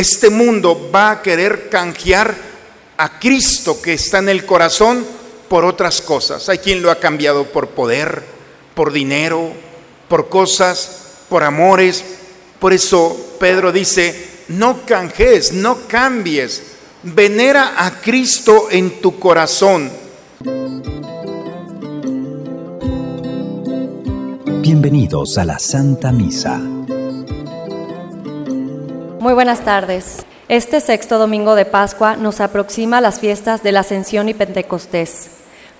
Este mundo va a querer canjear a Cristo que está en el corazón por otras cosas. Hay quien lo ha cambiado por poder, por dinero, por cosas, por amores. Por eso Pedro dice, no canjees, no cambies. Venera a Cristo en tu corazón. Bienvenidos a la Santa Misa. Muy buenas tardes. Este sexto domingo de Pascua nos aproxima a las fiestas de la Ascensión y Pentecostés,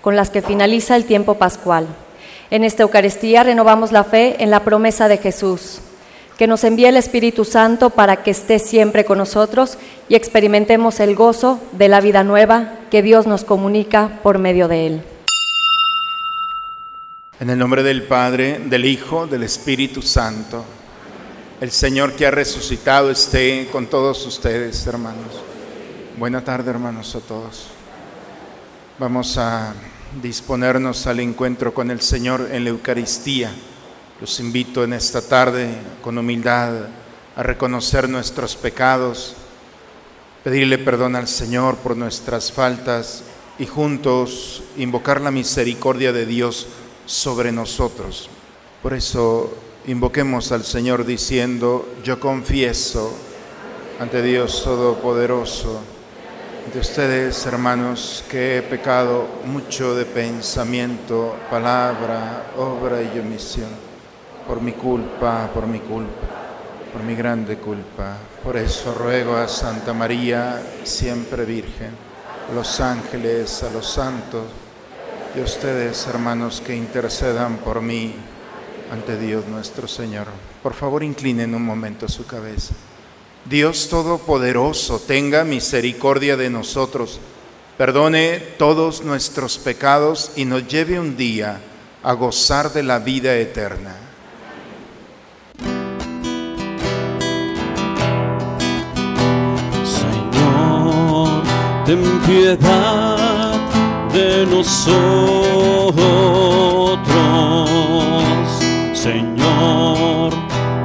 con las que finaliza el tiempo pascual. En esta Eucaristía renovamos la fe en la promesa de Jesús, que nos envía el Espíritu Santo para que esté siempre con nosotros y experimentemos el gozo de la vida nueva que Dios nos comunica por medio de Él. En el nombre del Padre, del Hijo, del Espíritu Santo, el Señor que ha resucitado esté con todos ustedes, hermanos. Buena tarde, hermanos, a todos. Vamos a disponernos al encuentro con el Señor en la Eucaristía. Los invito en esta tarde con humildad a reconocer nuestros pecados, pedirle perdón al Señor por nuestras faltas y juntos invocar la misericordia de Dios sobre nosotros. Por eso invoquemos al Señor diciendo, yo confieso ante Dios Todopoderoso, ante ustedes hermanos, que he pecado mucho de pensamiento, palabra, obra y omisión por mi culpa, por mi culpa, por mi grande culpa. Por eso ruego a Santa María, siempre Virgen, a los ángeles, a los santos y a ustedes, hermanos, que intercedan por mí ante Dios nuestro Señor. Por favor, inclinen un momento su cabeza. Dios Todopoderoso, tenga misericordia de nosotros, perdone todos nuestros pecados y nos lleve un día a gozar de la vida eterna. ten piedad de nosotros, Señor,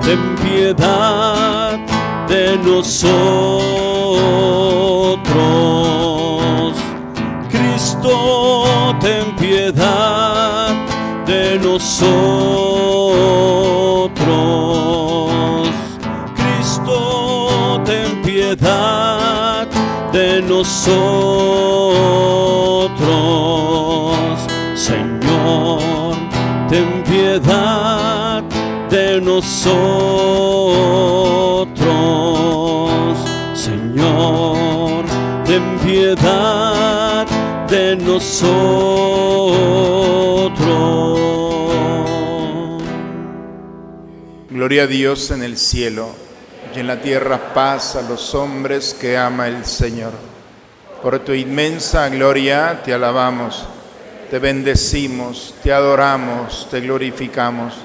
ten piedad de nosotros, Cristo, ten piedad de nosotros, Cristo, ten piedad de nosotros. Señor, ten piedad de nosotros. Gloria a Dios en el cielo y en la tierra paz a los hombres que ama el Señor. Por tu inmensa gloria te alabamos, te bendecimos, te adoramos, te glorificamos.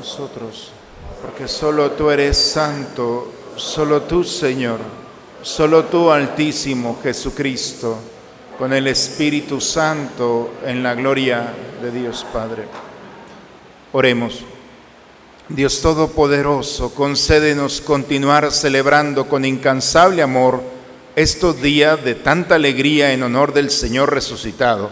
nosotros, porque solo tú eres santo, solo tú Señor, solo tú Altísimo Jesucristo, con el Espíritu Santo en la gloria de Dios Padre. Oremos. Dios Todopoderoso, concédenos continuar celebrando con incansable amor estos días de tanta alegría en honor del Señor resucitado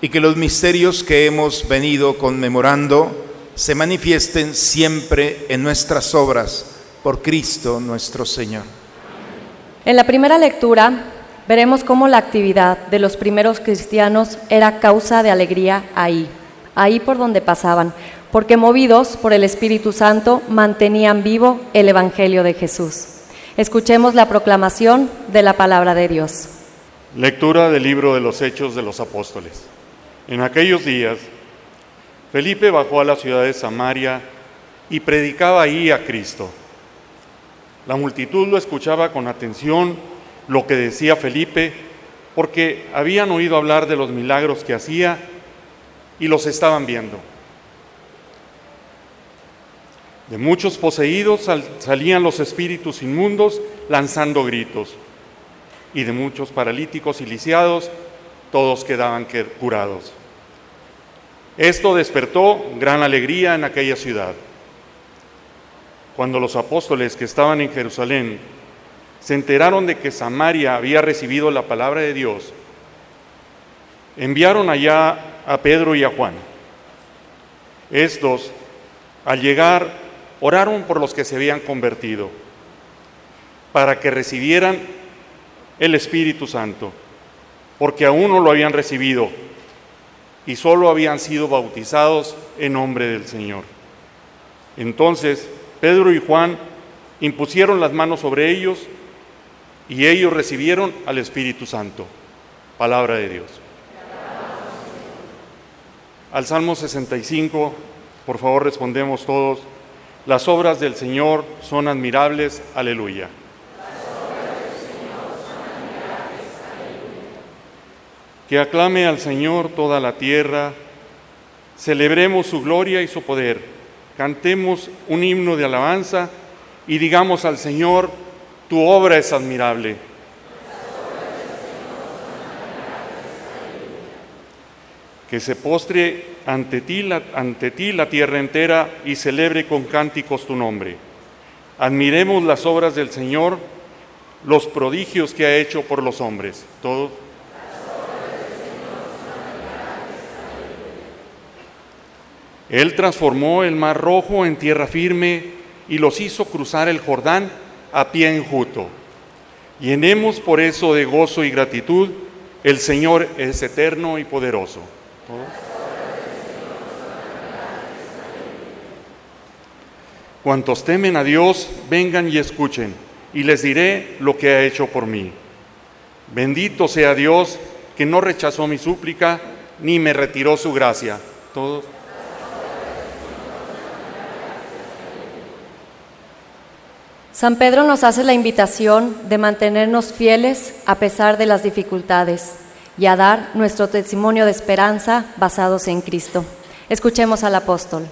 y que los misterios que hemos venido conmemorando se manifiesten siempre en nuestras obras por Cristo nuestro Señor. En la primera lectura veremos cómo la actividad de los primeros cristianos era causa de alegría ahí, ahí por donde pasaban porque movidos por el Espíritu Santo mantenían vivo el Evangelio de Jesús. Escuchemos la proclamación de la palabra de Dios. Lectura del libro de los Hechos de los Apóstoles. En aquellos días, Felipe bajó a la ciudad de Samaria y predicaba ahí a Cristo. La multitud lo escuchaba con atención, lo que decía Felipe, porque habían oído hablar de los milagros que hacía y los estaban viendo. De muchos poseídos sal- salían los espíritus inmundos lanzando gritos, y de muchos paralíticos y lisiados, todos quedaban que- curados. Esto despertó gran alegría en aquella ciudad. Cuando los apóstoles que estaban en Jerusalén se enteraron de que Samaria había recibido la palabra de Dios, enviaron allá a Pedro y a Juan. Estos, al llegar, oraron por los que se habían convertido, para que recibieran el Espíritu Santo, porque aún no lo habían recibido y solo habían sido bautizados en nombre del Señor. Entonces Pedro y Juan impusieron las manos sobre ellos y ellos recibieron al Espíritu Santo. Palabra de Dios. Al Salmo 65, por favor respondemos todos, las obras del Señor son admirables, aleluya. Que aclame al Señor toda la tierra, celebremos su gloria y su poder, cantemos un himno de alabanza y digamos al Señor, tu obra es admirable. Que se postre ante ti, la, ante ti la tierra entera y celebre con cánticos tu nombre. Admiremos las obras del Señor, los prodigios que ha hecho por los hombres. Todos. Él transformó el mar rojo en tierra firme y los hizo cruzar el Jordán a pie enjuto. Llenemos por eso de gozo y gratitud, el Señor es eterno y poderoso. Cuantos temen a Dios, vengan y escuchen, y les diré lo que ha hecho por mí. Bendito sea Dios que no rechazó mi súplica, ni me retiró su gracia. Todos. San Pedro nos hace la invitación de mantenernos fieles a pesar de las dificultades y a dar nuestro testimonio de esperanza basados en Cristo. Escuchemos al apóstol.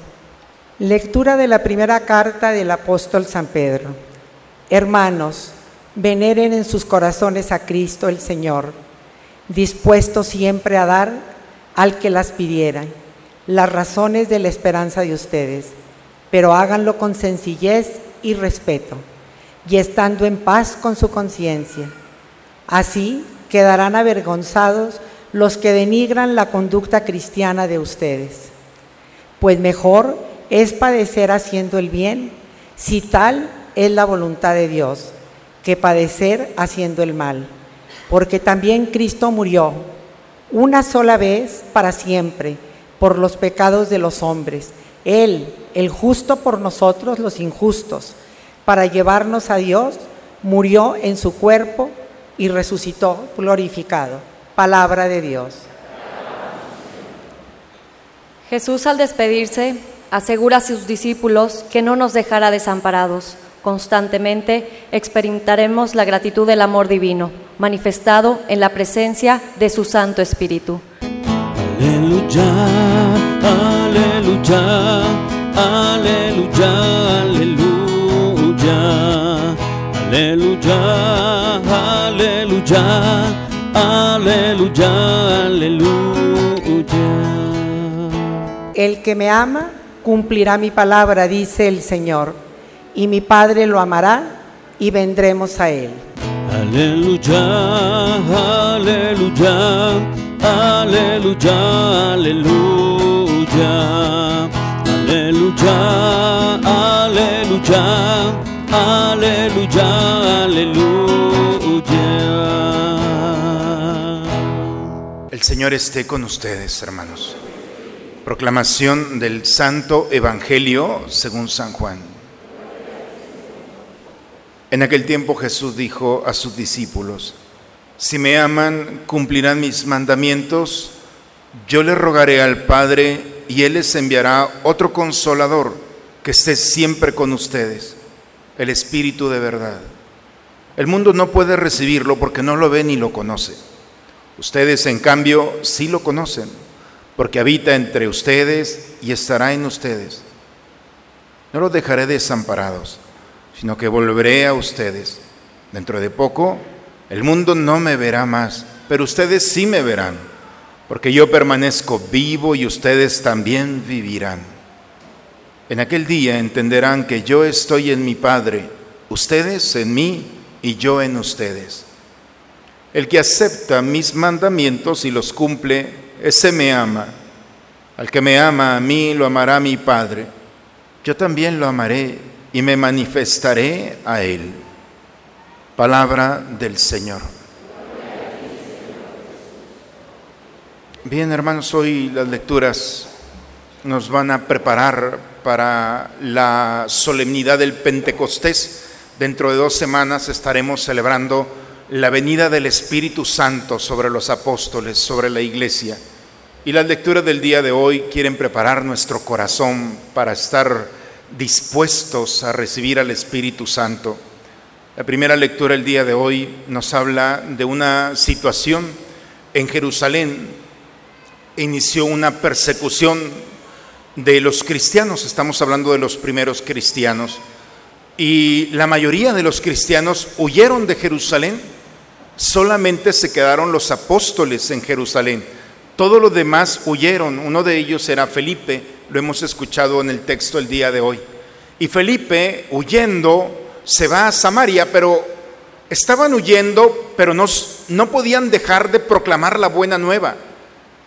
Lectura de la primera carta del apóstol San Pedro. Hermanos, veneren en sus corazones a Cristo el Señor, dispuesto siempre a dar al que las pidiera las razones de la esperanza de ustedes, pero háganlo con sencillez y respeto, y estando en paz con su conciencia. Así quedarán avergonzados los que denigran la conducta cristiana de ustedes. Pues mejor es padecer haciendo el bien, si tal es la voluntad de Dios, que padecer haciendo el mal. Porque también Cristo murió una sola vez para siempre por los pecados de los hombres. Él, el justo por nosotros los injustos, para llevarnos a Dios, murió en su cuerpo y resucitó glorificado. Palabra de Dios. Jesús al despedirse asegura a sus discípulos que no nos dejará desamparados. Constantemente experimentaremos la gratitud del amor divino, manifestado en la presencia de su Santo Espíritu. Aleluya, aleluya, aleluya, aleluya, aleluya, aleluya, aleluya, aleluya. El que me ama cumplirá mi palabra, dice el Señor, y mi Padre lo amará y vendremos a él. Aleluya, aleluya, aleluya, aleluya, aleluya, aleluya, aleluya, aleluya. El Señor esté con ustedes, hermanos. Proclamación del Santo Evangelio según San Juan. En aquel tiempo Jesús dijo a sus discípulos, si me aman, cumplirán mis mandamientos, yo les rogaré al Padre y Él les enviará otro consolador que esté siempre con ustedes. El Espíritu de verdad. El mundo no puede recibirlo porque no lo ve ni lo conoce. Ustedes, en cambio, sí lo conocen, porque habita entre ustedes y estará en ustedes. No los dejaré desamparados, sino que volveré a ustedes. Dentro de poco, el mundo no me verá más, pero ustedes sí me verán, porque yo permanezco vivo y ustedes también vivirán. En aquel día entenderán que yo estoy en mi Padre, ustedes en mí y yo en ustedes. El que acepta mis mandamientos y los cumple, ese me ama. Al que me ama a mí, lo amará mi Padre. Yo también lo amaré y me manifestaré a él. Palabra del Señor. Bien, hermanos, hoy las lecturas nos van a preparar para la solemnidad del Pentecostés. Dentro de dos semanas estaremos celebrando la venida del Espíritu Santo sobre los apóstoles, sobre la iglesia. Y las lecturas del día de hoy quieren preparar nuestro corazón para estar dispuestos a recibir al Espíritu Santo. La primera lectura del día de hoy nos habla de una situación en Jerusalén. Inició una persecución de los cristianos, estamos hablando de los primeros cristianos, y la mayoría de los cristianos huyeron de Jerusalén solamente se quedaron los apóstoles en Jerusalén. Todos los demás huyeron. Uno de ellos era Felipe, lo hemos escuchado en el texto el día de hoy. Y Felipe, huyendo, se va a Samaria, pero estaban huyendo, pero no, no podían dejar de proclamar la buena nueva,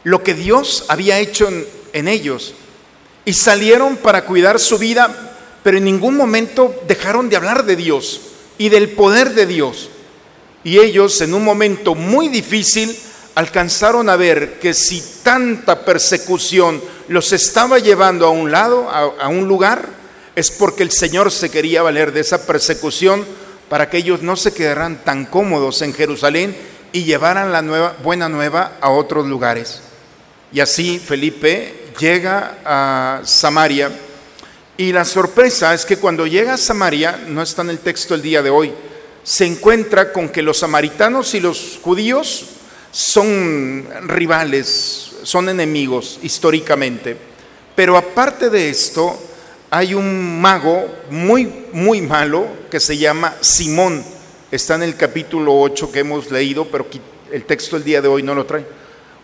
lo que Dios había hecho en, en ellos. Y salieron para cuidar su vida, pero en ningún momento dejaron de hablar de Dios y del poder de Dios. Y ellos en un momento muy difícil alcanzaron a ver que si tanta persecución los estaba llevando a un lado, a, un lugar, es porque el Señor se quería valer de esa persecución para que ellos no se quedaran tan cómodos en Jerusalén y llevaran la nueva, buena nueva a otros lugares. Y así Felipe llega a Samaria y la sorpresa es que cuando llega a Samaria, no está en el texto el día de hoy, se encuentra con que los samaritanos y los judíos son rivales, son enemigos históricamente. Pero aparte de esto, hay un mago muy, muy malo que se llama Simón. Está en el capítulo 8 que hemos leído, pero el texto el día de hoy no lo trae.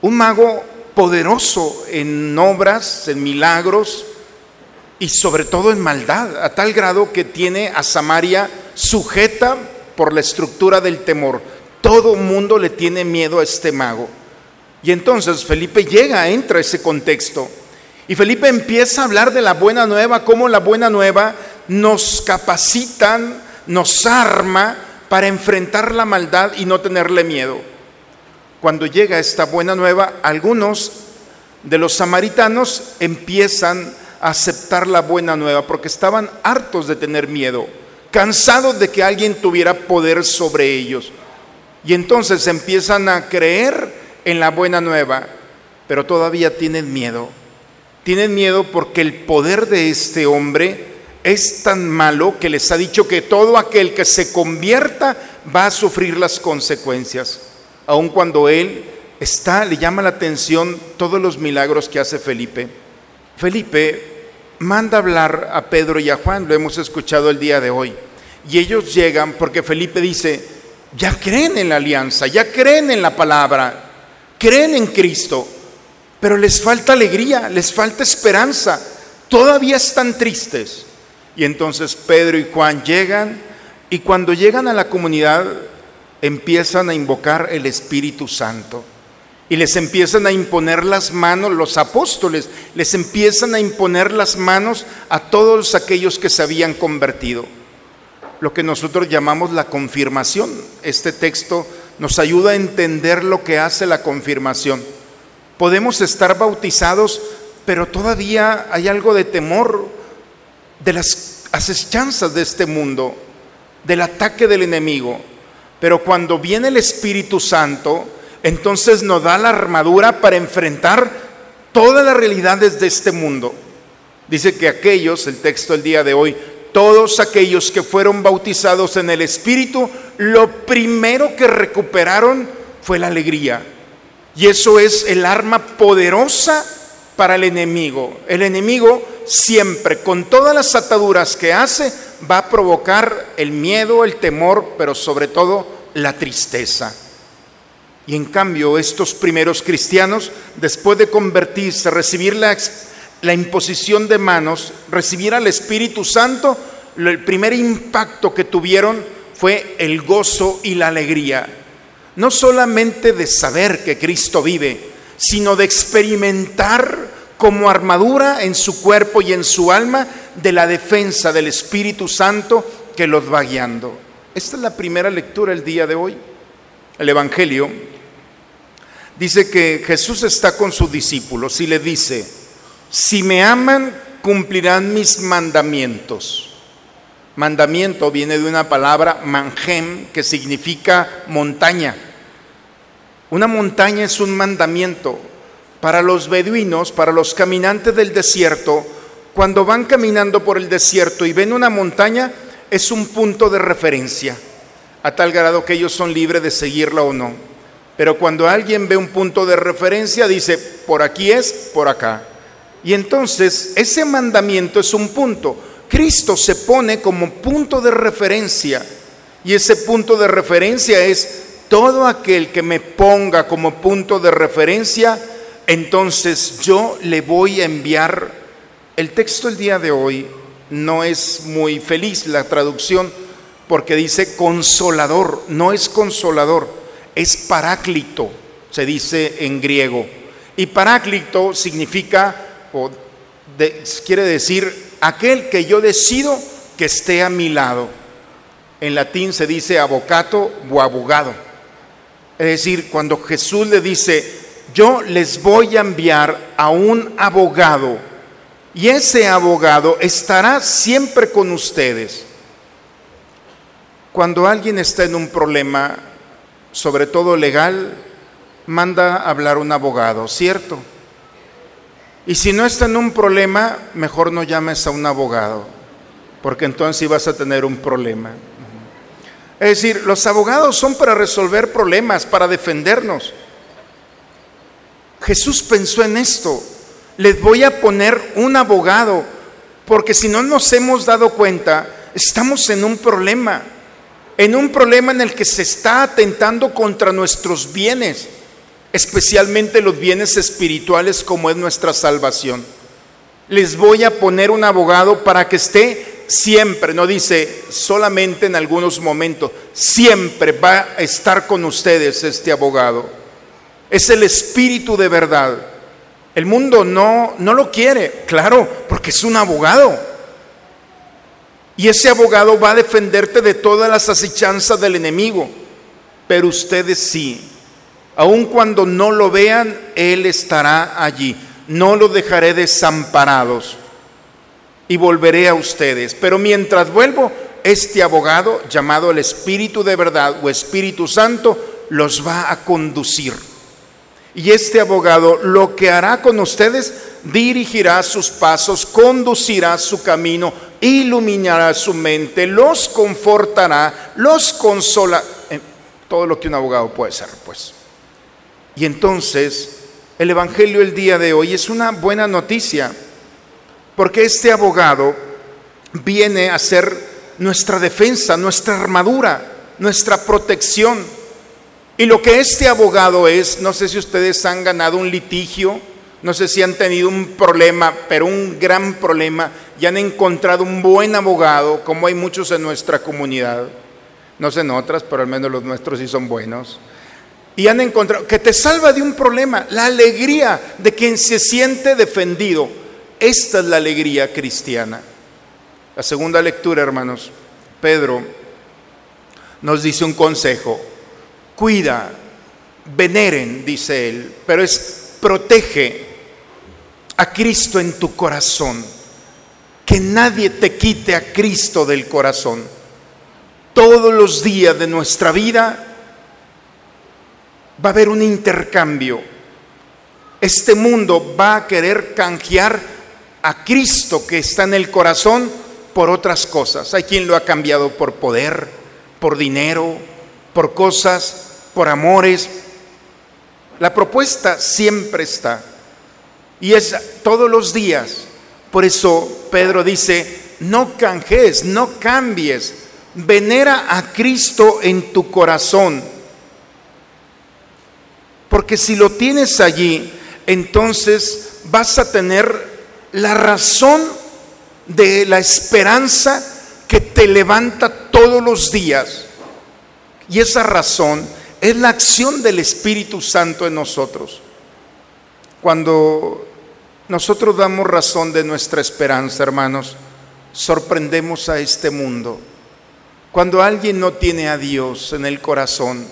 Un mago poderoso en obras, en milagros y sobre todo en maldad, a tal grado que tiene a Samaria sujeta por la estructura del temor. Todo mundo le tiene miedo a este mago. Y entonces Felipe llega, entra a ese contexto. Y Felipe empieza a hablar de la buena nueva, cómo la buena nueva nos capacitan, nos arma para enfrentar la maldad y no tenerle miedo. Cuando llega esta buena nueva, algunos de los samaritanos empiezan a aceptar la buena nueva porque estaban hartos de tener miedo cansados de que alguien tuviera poder sobre ellos. Y entonces empiezan a creer en la buena nueva, pero todavía tienen miedo. Tienen miedo porque el poder de este hombre es tan malo que les ha dicho que todo aquel que se convierta va a sufrir las consecuencias, aun cuando él está, le llama la atención todos los milagros que hace Felipe. Felipe manda hablar a Pedro y a Juan, lo hemos escuchado el día de hoy. Y ellos llegan porque Felipe dice, ya creen en la alianza, ya creen en la palabra, creen en Cristo, pero les falta alegría, les falta esperanza, todavía están tristes. Y entonces Pedro y Juan llegan y cuando llegan a la comunidad empiezan a invocar el Espíritu Santo y les empiezan a imponer las manos, los apóstoles, les empiezan a imponer las manos a todos aquellos que se habían convertido. Lo que nosotros llamamos la confirmación. Este texto nos ayuda a entender lo que hace la confirmación. Podemos estar bautizados, pero todavía hay algo de temor de las asechanzas de este mundo, del ataque del enemigo. Pero cuando viene el Espíritu Santo, entonces nos da la armadura para enfrentar todas las realidades de este mundo. Dice que aquellos, el texto del día de hoy, todos aquellos que fueron bautizados en el Espíritu, lo primero que recuperaron fue la alegría. Y eso es el arma poderosa para el enemigo. El enemigo siempre, con todas las ataduras que hace, va a provocar el miedo, el temor, pero sobre todo la tristeza. Y en cambio, estos primeros cristianos, después de convertirse, recibir la, imposición de manos, recibir al Espíritu Santo, el primer impacto que tuvieron fue el gozo y la alegría. No solamente de saber que Cristo vive, sino de experimentar como armadura en su cuerpo y en su alma de la defensa del Espíritu Santo que los va guiando. Esta es la primera lectura el día de hoy. El Evangelio dice que Jesús está con sus discípulos y le dice, si me aman, cumplirán mis mandamientos. Mandamiento viene de una palabra manjem que significa montaña. Una montaña es un mandamiento. Para los beduinos, para los caminantes del desierto, cuando van caminando por el desierto y ven una montaña, es un punto de referencia, a tal grado que ellos son libres de seguirla o no. Pero cuando alguien ve un punto de referencia, dice, por aquí es, por acá. Y entonces ese mandamiento es un punto. Cristo se pone como punto de referencia. Y ese punto de referencia es todo aquel que me ponga como punto de referencia, entonces yo le voy a enviar. El texto el día de hoy no es muy feliz la traducción porque dice consolador, no es consolador, es paráclito, se dice en griego. Y paráclito significa, o quiere decir, aquel que yo decido que esté a mi lado. En latín se dice abocato o abogado. Es decir, cuando Jesús le dice, yo les voy a enviar a un abogado y ese abogado estará siempre con ustedes. Cuando alguien está en un problema, sobre todo legal, manda a hablar un abogado, ¿cierto? Y si no está en un problema, mejor no llames a un abogado, porque entonces vas a tener un problema. Es decir, los abogados son para resolver problemas, para defendernos. Jesús pensó en esto. Les voy a poner un abogado, porque si no nos hemos dado cuenta, estamos en un problema, en un problema en el que se está atentando contra nuestros bienes especialmente los bienes espirituales como es nuestra salvación. Les voy a poner un abogado para que esté siempre, no dice solamente en algunos momentos, siempre va a estar con ustedes este abogado. Es el espíritu de verdad. El mundo no, no lo quiere, claro, porque es un abogado. Y ese abogado va a defenderte de todas las asechanzas del enemigo. Pero ustedes sí, Aun cuando no lo vean, Él estará allí. No lo dejaré desamparados y volveré a ustedes. Pero mientras vuelvo, este abogado, llamado el Espíritu de verdad o Espíritu Santo, los va a conducir. Y este abogado lo que hará con ustedes, dirigirá sus pasos, conducirá su camino, iluminará su mente, los confortará, los consola. Eh, todo lo que un abogado puede ser, pues. Y entonces el Evangelio el día de hoy es una buena noticia, porque este abogado viene a ser nuestra defensa, nuestra armadura, nuestra protección. Y lo que este abogado es, no sé si ustedes han ganado un litigio, no sé si han tenido un problema, pero un gran problema, y han encontrado un buen abogado, como hay muchos en nuestra comunidad. No sé en otras, pero al menos los nuestros sí son buenos y han encontrado que te salva de un problema, la alegría de quien se siente defendido. Esta es la alegría cristiana. La segunda lectura, hermanos, Pedro nos dice un consejo, cuida, veneren, dice él, pero es protege a Cristo en tu corazón, que nadie te quite a Cristo del corazón. Todos los días de nuestra vida va a haber un intercambio. Este mundo va a querer canjear a Cristo que está en el corazón por otras cosas. Hay quien lo ha cambiado por poder, por dinero, por cosas, por amores. La propuesta siempre está. Y es todos los días. Por eso Pedro dice, no canjees, no cambies. Venera a Cristo en tu corazón. Porque si lo tienes allí, entonces vas a tener la razón de la esperanza que te levanta todos los días. Y esa razón es la acción del Espíritu Santo en nosotros. Cuando nosotros damos razón de nuestra esperanza, hermanos, sorprendemos a este mundo. Cuando alguien no tiene a Dios en el corazón,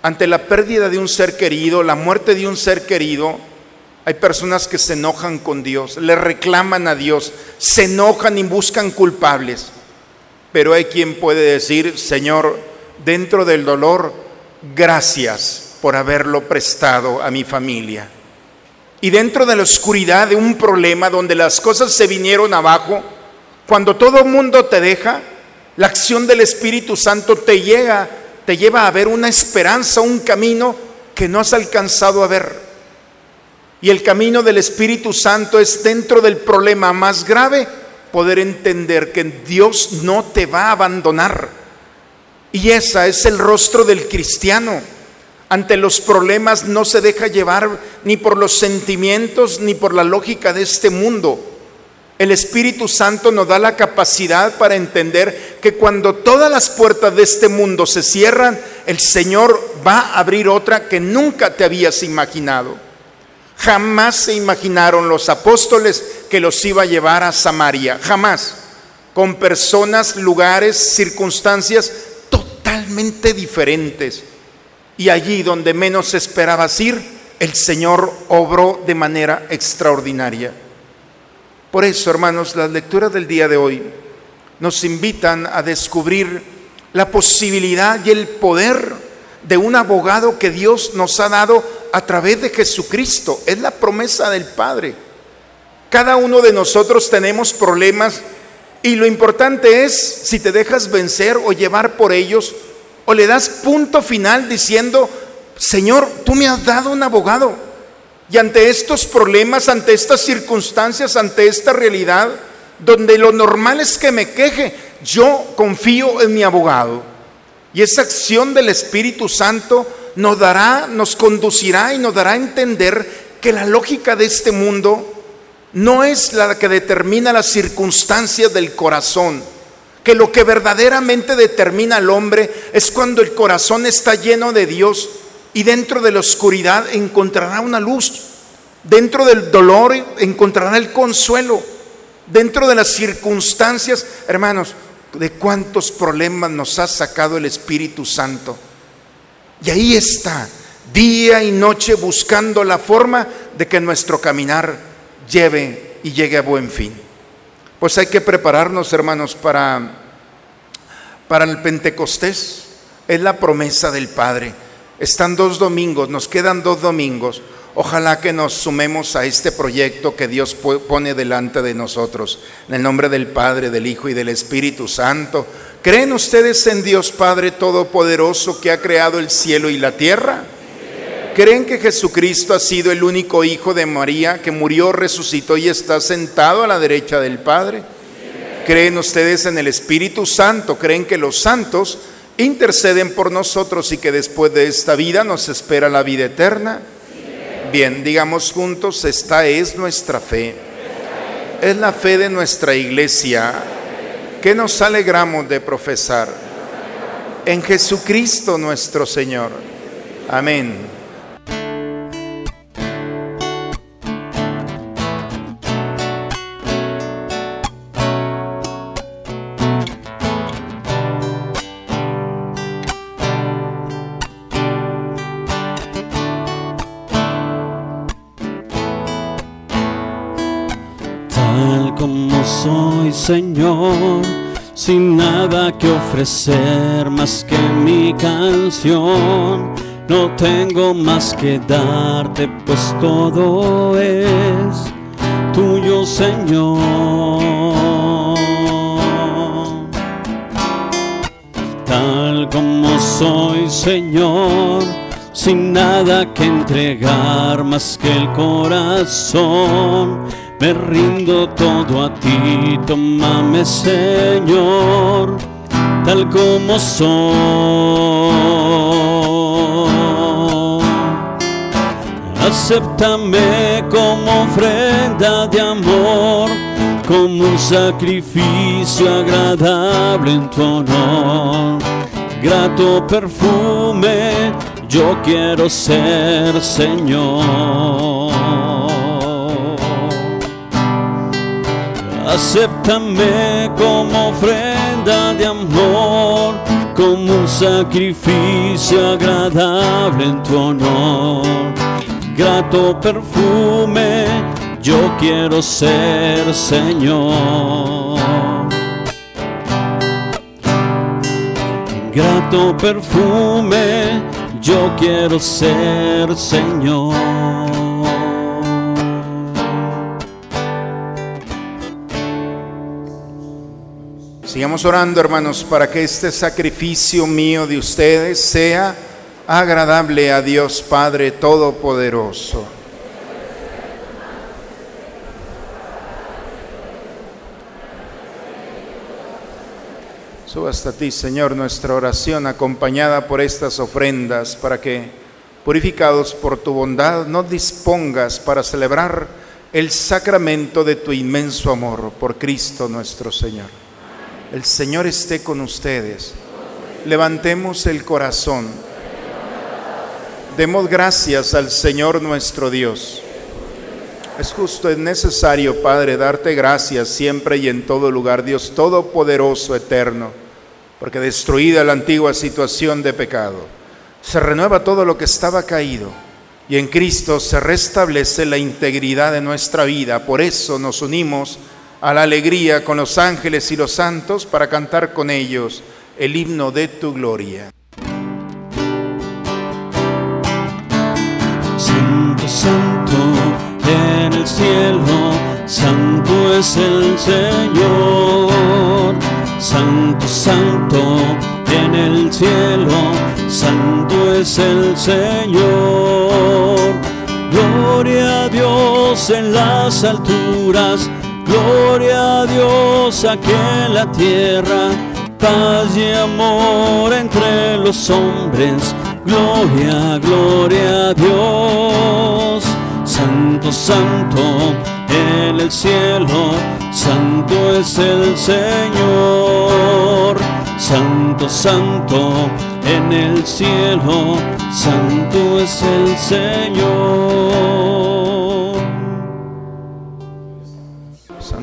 ante la pérdida de un ser querido, la muerte de un ser querido, hay personas que se enojan con Dios, le reclaman a Dios, se enojan y buscan culpables. Pero hay quien puede decir, Señor, dentro del dolor, gracias por haberlo prestado a mi familia. Y dentro de la oscuridad de un problema donde las cosas se vinieron abajo, cuando todo mundo te deja, la acción del Espíritu Santo te llega, te lleva a ver una esperanza, un camino que no has alcanzado a ver. Y el camino del Espíritu Santo es dentro del problema más grave, poder entender que Dios no te va a abandonar. Y esa es el rostro del cristiano. Ante los problemas no se deja llevar ni por los sentimientos ni por la lógica de este mundo. El Espíritu Santo nos da la capacidad para entender que cuando todas las puertas de este mundo se cierran, el Señor va a abrir otra que nunca te habías imaginado. Jamás se imaginaron los apóstoles que los iba a llevar a Samaria, jamás, con personas, lugares, circunstancias diferentes. Y allí donde menos esperabas ir, el Señor obró de manera extraordinaria. Por eso, hermanos, las lecturas del día de hoy nos invitan a descubrir la posibilidad y el poder de un abogado que Dios nos ha dado a través de Jesucristo. Es la promesa del Padre. Cada uno de nosotros tenemos problemas y lo importante es si te dejas vencer o llevar por ellos o le das punto final diciendo, Señor, tú me has dado un abogado. Y ante estos problemas, ante estas circunstancias, ante esta realidad, donde lo normal es que me queje, yo confío en mi abogado. Y esa acción del Espíritu Santo nos dará, nos conducirá y nos dará a entender que la lógica de este mundo no es la que determina las circunstancias del corazón, que lo que verdaderamente determina al hombre es cuando el corazón está lleno de Dios y dentro de la oscuridad encontrará una luz, dentro del dolor encontrará el consuelo, dentro de las circunstancias, hermanos, de cuántos problemas nos ha sacado el Espíritu Santo. Y ahí está, día y noche buscando la forma de que nuestro caminar lleve y llegue a buen fin. Pues hay que prepararnos, hermanos, para, para el Pentecostés. Es la promesa del Padre. Están dos domingos, nos quedan dos domingos. Ojalá que nos sumemos a este proyecto que Dios pone delante de nosotros. En el nombre del Padre, del Hijo y del Espíritu Santo. ¿Creen ustedes en Dios Padre Todopoderoso que ha creado el cielo y la tierra? ¿Creen que Jesucristo ha sido el único Hijo de María que murió, resucitó y está sentado a la derecha del Padre? ¿Creen ustedes en el Espíritu Santo? ¿Creen que los santos interceden por nosotros y que después de esta vida nos espera la vida eterna? Bien, digamos juntos, esta es nuestra fe. Es la fe de nuestra iglesia que nos alegramos de profesar. En Jesucristo nuestro Señor. Amén. sin nada que ofrecer más que mi canción. No tengo más que darte, pues todo es tuyo, Señor. Tal como soy, Señor, sin nada que entregar más que el corazón me rindo todo a ti, tómame, Señor, tal como soy. Acéptame como ofrenda de amor como un sacrificio agradable en tu honor. Grato perfume, yo quiero ser Señor. Acéptame como ofrenda de amor, como un sacrificio agradable en tu honor. Grato perfume, yo quiero ser Señor. Grato perfume, yo quiero ser Señor. Sigamos orando, hermanos, para que este sacrificio mío de ustedes sea agradable a Dios Padre Todopoderoso. Suba hasta ti, Señor, nuestra oración acompañada por estas ofrendas para que, purificados por tu bondad, nos dispongas para celebrar el sacramento de tu inmenso amor por Cristo nuestro Señor. El Señor esté con ustedes. Levantemos el corazón. Demos gracias al Señor nuestro Dios. Es justo, es necesario, Padre, darte gracias siempre y en todo lugar, Dios Todopoderoso, eterno, porque destruida la antigua situación de pecado, se renueva todo lo que estaba caído y en Cristo se restablece la integridad de nuestra vida. Por eso nos unimos a la alegría con los ángeles y los santos para cantar con ellos el himno de tu gloria. Santo, santo en el cielo, santo es el Señor. Santo, santo en el cielo, santo es el Señor. Gloria a Dios en las alturas, gloria a Dios aquí en la tierra, paz y amor entre los hombres, gloria, gloria a Dios. Santo, santo en el cielo, santo es el Señor. Santo, santo en el cielo, santo es el Señor.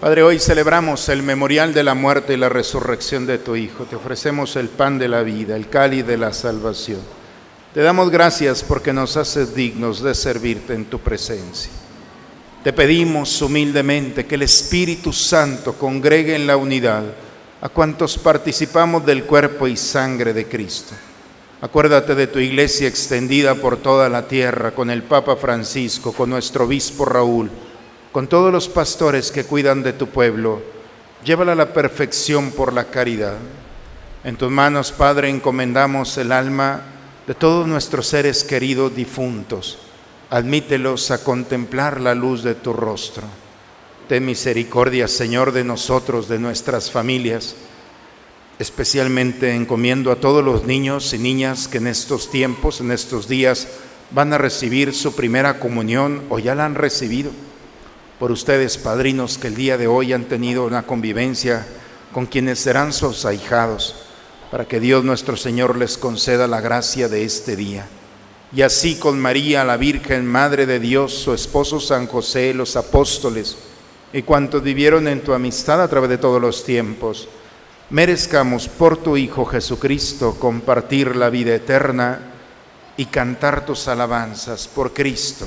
Padre, hoy celebramos el memorial de la muerte y la resurrección de tu Hijo. Te ofrecemos el pan de la vida, el cáliz de la salvación. Te damos gracias porque nos haces dignos de servirte en tu presencia. Te pedimos humildemente que el Espíritu Santo congregue en la unidad a cuantos participamos del cuerpo y sangre de Cristo. Acuérdate de tu iglesia extendida por toda la tierra, con el Papa Francisco, con nuestro obispo Raúl, con todos los pastores que cuidan de tu pueblo, llévala a la perfección por la caridad. En tus manos, Padre, encomendamos el alma de todos nuestros seres queridos difuntos. Admítelos a contemplar la luz de tu rostro. Ten misericordia, Señor, de nosotros, de nuestras familias. Especialmente encomiendo a todos los niños y niñas que en estos tiempos, en estos días, van a recibir su primera comunión o ya la han recibido. Por ustedes, padrinos, que el día de hoy han tenido una convivencia con quienes serán sus ahijados, para que Dios nuestro Señor les conceda la gracia de este día. Y así con María, la Virgen, Madre de Dios, su esposo San José, los apóstoles, y cuantos vivieron en tu amistad a través de todos los tiempos, merezcamos por tu Hijo Jesucristo compartir la vida eterna y cantar tus alabanzas por Cristo.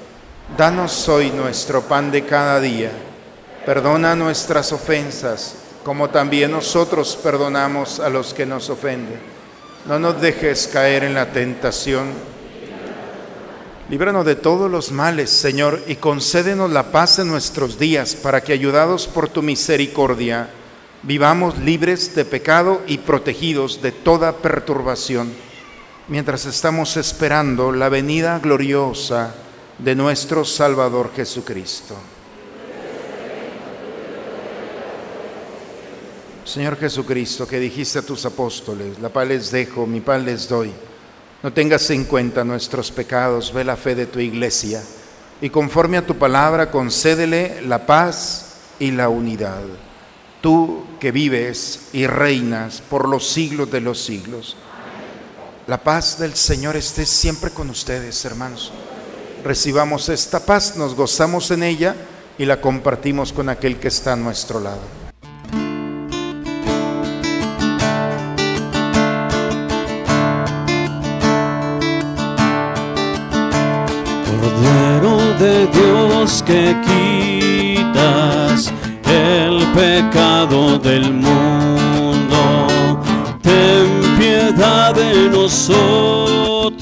Danos hoy nuestro pan de cada día, perdona nuestras ofensas, como también nosotros perdonamos a los que nos ofenden. No nos dejes caer en la tentación. Líbranos de todos los males, Señor, y concédenos la paz en nuestros días, para que, ayudados por tu misericordia, vivamos libres de pecado y protegidos de toda perturbación, mientras estamos esperando la venida gloriosa de nuestro Salvador Jesucristo. Señor Jesucristo, que dijiste a tus apóstoles, la paz les dejo, mi paz les doy. No tengas en cuenta nuestros pecados, ve la fe de tu iglesia y conforme a tu palabra concédele la paz y la unidad tú que vives y reinas por los siglos de los siglos. La paz del Señor esté siempre con ustedes, hermanos. Recibamos esta paz, nos gozamos en ella y la compartimos con aquel que está a nuestro lado. Cordero de Dios que quitas el pecado del mundo. Ten piedad de nosotros,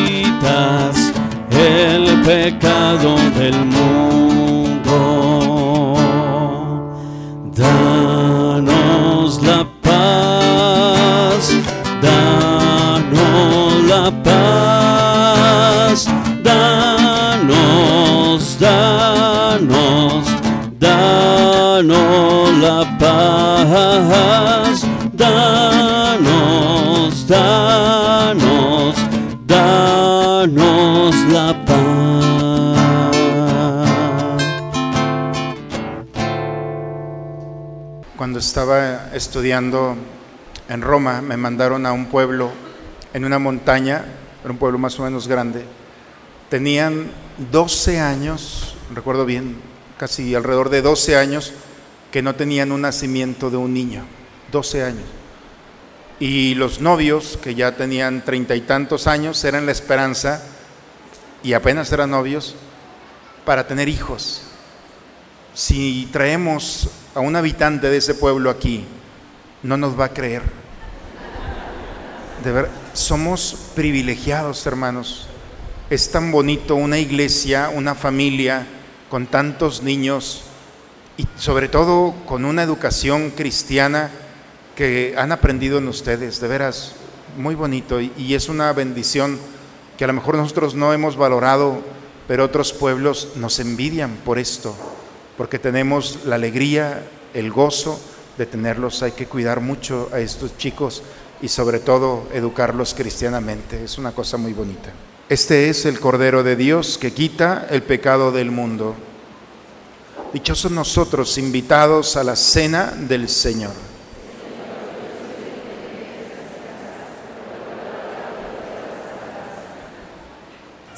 el pecado del mundo. Danos la paz, danos la paz, danos, danos danos la paz, danos, danos, danos Cuando estaba estudiando en Roma, me mandaron a un pueblo en una montaña, era un pueblo más o menos grande. Tenían 12 años, recuerdo bien, casi alrededor de 12 años, que no tenían un nacimiento de un niño, 12 años. Y los novios, que ya tenían treinta y tantos años, eran la esperanza, y apenas eran novios, para tener hijos. Si traemos a un habitante de ese pueblo aquí, no nos va a creer. De ver, somos privilegiados, hermanos. Es tan bonito una iglesia, una familia, con tantos niños y sobre todo con una educación cristiana que han aprendido en ustedes, de veras, muy bonito y, es una bendición que a lo mejor nosotros no hemos valorado, pero otros pueblos nos envidian por esto, porque tenemos la alegría, el gozo de tenerlos. Hay que cuidar mucho a estos chicos y sobre todo educarlos cristianamente. Es una cosa muy bonita. Este es el Cordero de Dios que quita el pecado del mundo. Dichosos nosotros invitados a la cena del Señor.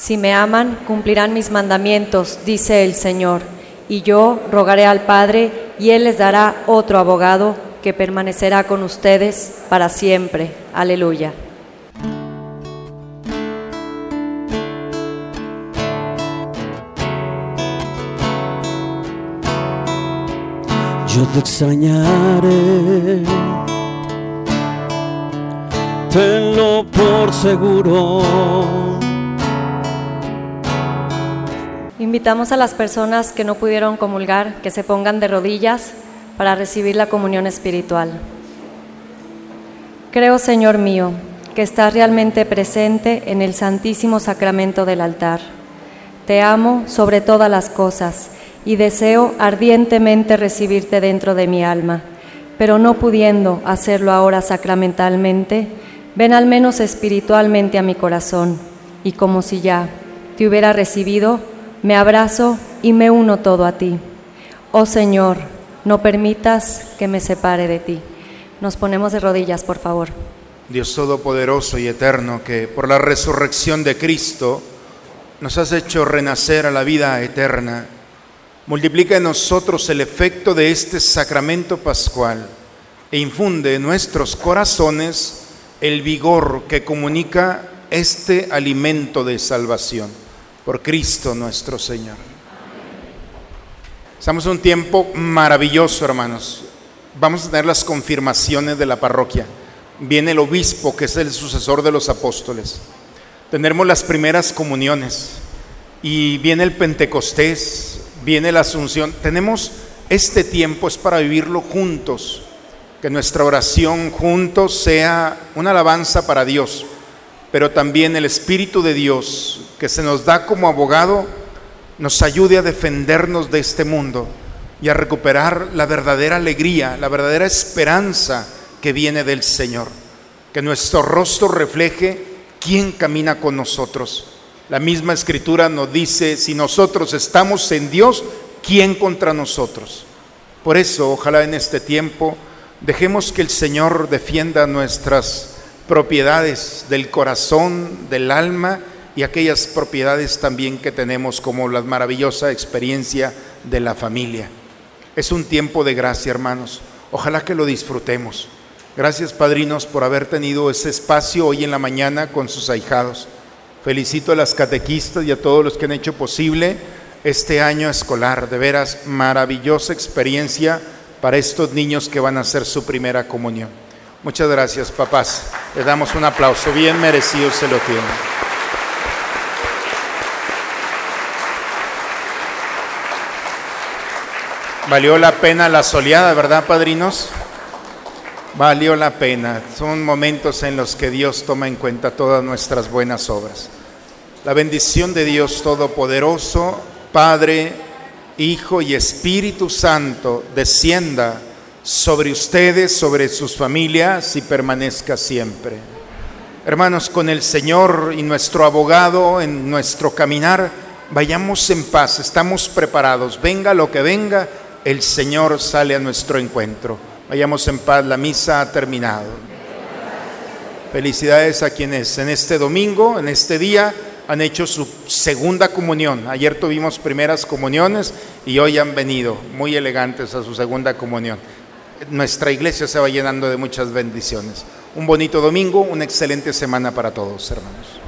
Si me aman, cumplirán mis mandamientos, dice el Señor, y yo rogaré al Padre, y Él les dará otro abogado que permanecerá con ustedes para siempre. Aleluya. Yo te extrañaré, tenlo por seguro. Invitamos a las personas que no pudieron comulgar que se pongan de rodillas para recibir la comunión espiritual. Creo, Señor mío, que estás realmente presente en el santísimo sacramento del altar. Te amo sobre todas las cosas y deseo ardientemente recibirte dentro de mi alma, pero no pudiendo hacerlo ahora sacramentalmente, ven al menos espiritualmente a mi corazón y como si ya te hubiera recibido, me abrazo y me uno todo a ti. Oh Señor, no permitas que me separe de ti. Nos ponemos de rodillas, por favor. Dios Todopoderoso y Eterno, que por la resurrección de Cristo nos has hecho renacer a la vida eterna, multiplica en nosotros el efecto de este sacramento pascual e infunde en nuestros corazones el vigor que comunica este alimento de salvación. Por Cristo nuestro Señor. Estamos en un tiempo maravilloso, hermanos. Vamos a tener las confirmaciones de la parroquia. Viene el obispo, que es el sucesor de los apóstoles. Tendremos las primeras comuniones. Y viene el Pentecostés, viene la Asunción. Tenemos este tiempo, es para vivirlo juntos. Que nuestra oración juntos sea una alabanza para Dios, pero también el Espíritu de Dios que se nos da como abogado nos ayude a defendernos de este mundo y a recuperar la verdadera alegría, la verdadera esperanza que viene del Señor. Que nuestro rostro refleje quién camina con nosotros. La misma escritura nos dice, si nosotros estamos en Dios, ¿quién contra nosotros? Por eso, ojalá en este tiempo, dejemos que el Señor defienda nuestras propiedades del corazón, del alma, y aquellas propiedades también que tenemos como la maravillosa experiencia de la familia. Es un tiempo de gracia, hermanos. Ojalá que lo disfrutemos. Gracias, padrinos, por haber tenido ese espacio hoy en la mañana con sus ahijados. Felicito a las catequistas y a todos los que han hecho posible este año escolar. De veras, maravillosa experiencia para estos niños que van a hacer su primera comunión. Muchas gracias, papás. Les damos un aplauso. Bien merecido se lo tienen. Valió la pena la soleada, ¿verdad, padrinos? Valió la pena. Son momentos en los que Dios toma en cuenta todas nuestras buenas obras. La bendición de Dios Todopoderoso, Padre, Hijo y Espíritu Santo, descienda sobre ustedes, sobre sus familias y permanezca siempre. Hermanos, con el Señor y nuestro abogado en nuestro caminar, vayamos en paz, estamos preparados. Venga lo que venga, el Señor sale a nuestro encuentro. Vayamos en paz, la misa ha terminado. Felicidades a quienes en este domingo, en este día, han hecho su segunda comunión. Ayer tuvimos primeras comuniones y hoy han venido muy elegantes a su segunda comunión. Nuestra iglesia se va llenando de muchas bendiciones. Un bonito domingo, una excelente semana para todos, hermanos.